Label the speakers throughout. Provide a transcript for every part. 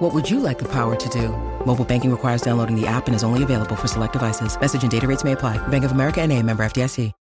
Speaker 1: What would you like the power to do? Mobile banking requires downloading the app and is only available for select devices. Message and data rates may apply. Bank of America and a member FDIC.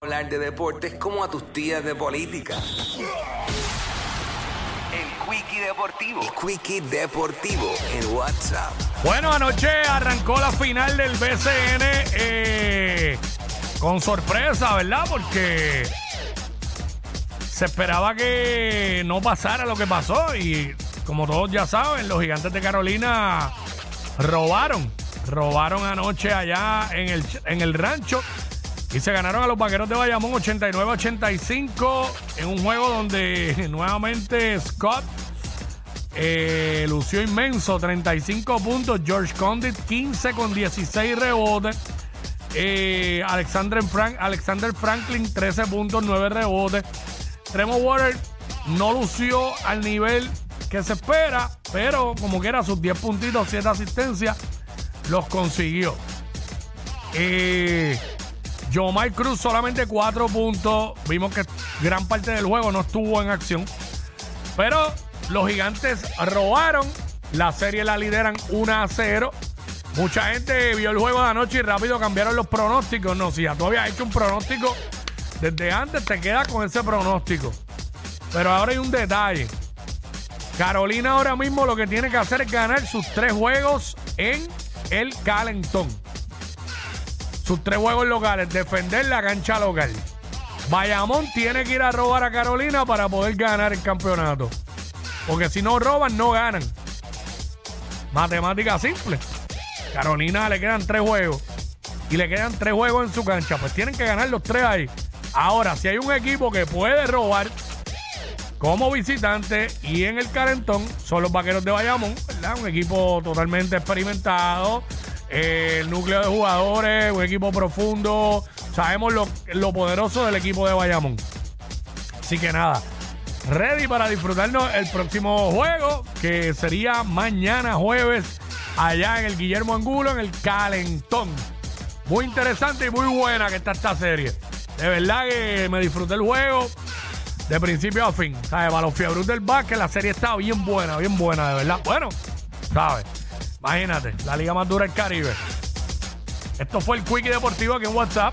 Speaker 2: Hablar de deportes como a tus tías de política. El Quickie Deportivo. El Quickie Deportivo en WhatsApp.
Speaker 3: Bueno, anoche arrancó la final del BCN eh, con sorpresa, ¿verdad? Porque se esperaba que no pasara lo que pasó y como todos ya saben, los gigantes de Carolina robaron, robaron anoche allá en el, en el rancho y se ganaron a los vaqueros de Bayamón 89-85 en un juego donde nuevamente Scott eh, lució inmenso, 35 puntos. George Condit, 15 con 16 rebotes. Eh, Alexander, Frank, Alexander Franklin, 13 puntos, 9 rebotes. Tremor Water no lució al nivel que se espera, pero como quiera, sus 10 puntitos, 7 asistencias, los consiguió. Eh, Jomai Cruz solamente 4 puntos. Vimos que gran parte del juego no estuvo en acción. Pero los gigantes robaron. La serie la lideran 1 a 0. Mucha gente vio el juego de anoche y rápido cambiaron los pronósticos. No, si ya tú habías hecho un pronóstico desde antes, te quedas con ese pronóstico. Pero ahora hay un detalle. Carolina ahora mismo lo que tiene que hacer es ganar sus tres juegos en el calentón. Sus tres juegos locales, defender la cancha local. Bayamón tiene que ir a robar a Carolina para poder ganar el campeonato. Porque si no roban, no ganan. Matemática simple. Carolina le quedan tres juegos. Y le quedan tres juegos en su cancha. Pues tienen que ganar los tres ahí. Ahora, si hay un equipo que puede robar como visitante y en el calentón, son los vaqueros de Bayamón, ¿verdad? Un equipo totalmente experimentado. eh, el núcleo de jugadores, un equipo profundo. Sabemos lo, lo poderoso del equipo de Bayamón. Así que nada, ready para disfrutarnos el próximo juego, que sería mañana jueves, allá en el Guillermo Angulo, en el Calentón. Muy interesante y muy buena que está esta serie. De verdad que me disfruté el juego de principio a fin. ¿Sabes? Para los fiebros del básquet, la serie está bien buena, bien buena, de verdad. Bueno, ¿sabes? Imagínate, la liga más dura del Caribe. Esto fue el Quickie Deportivo aquí en WhatsApp.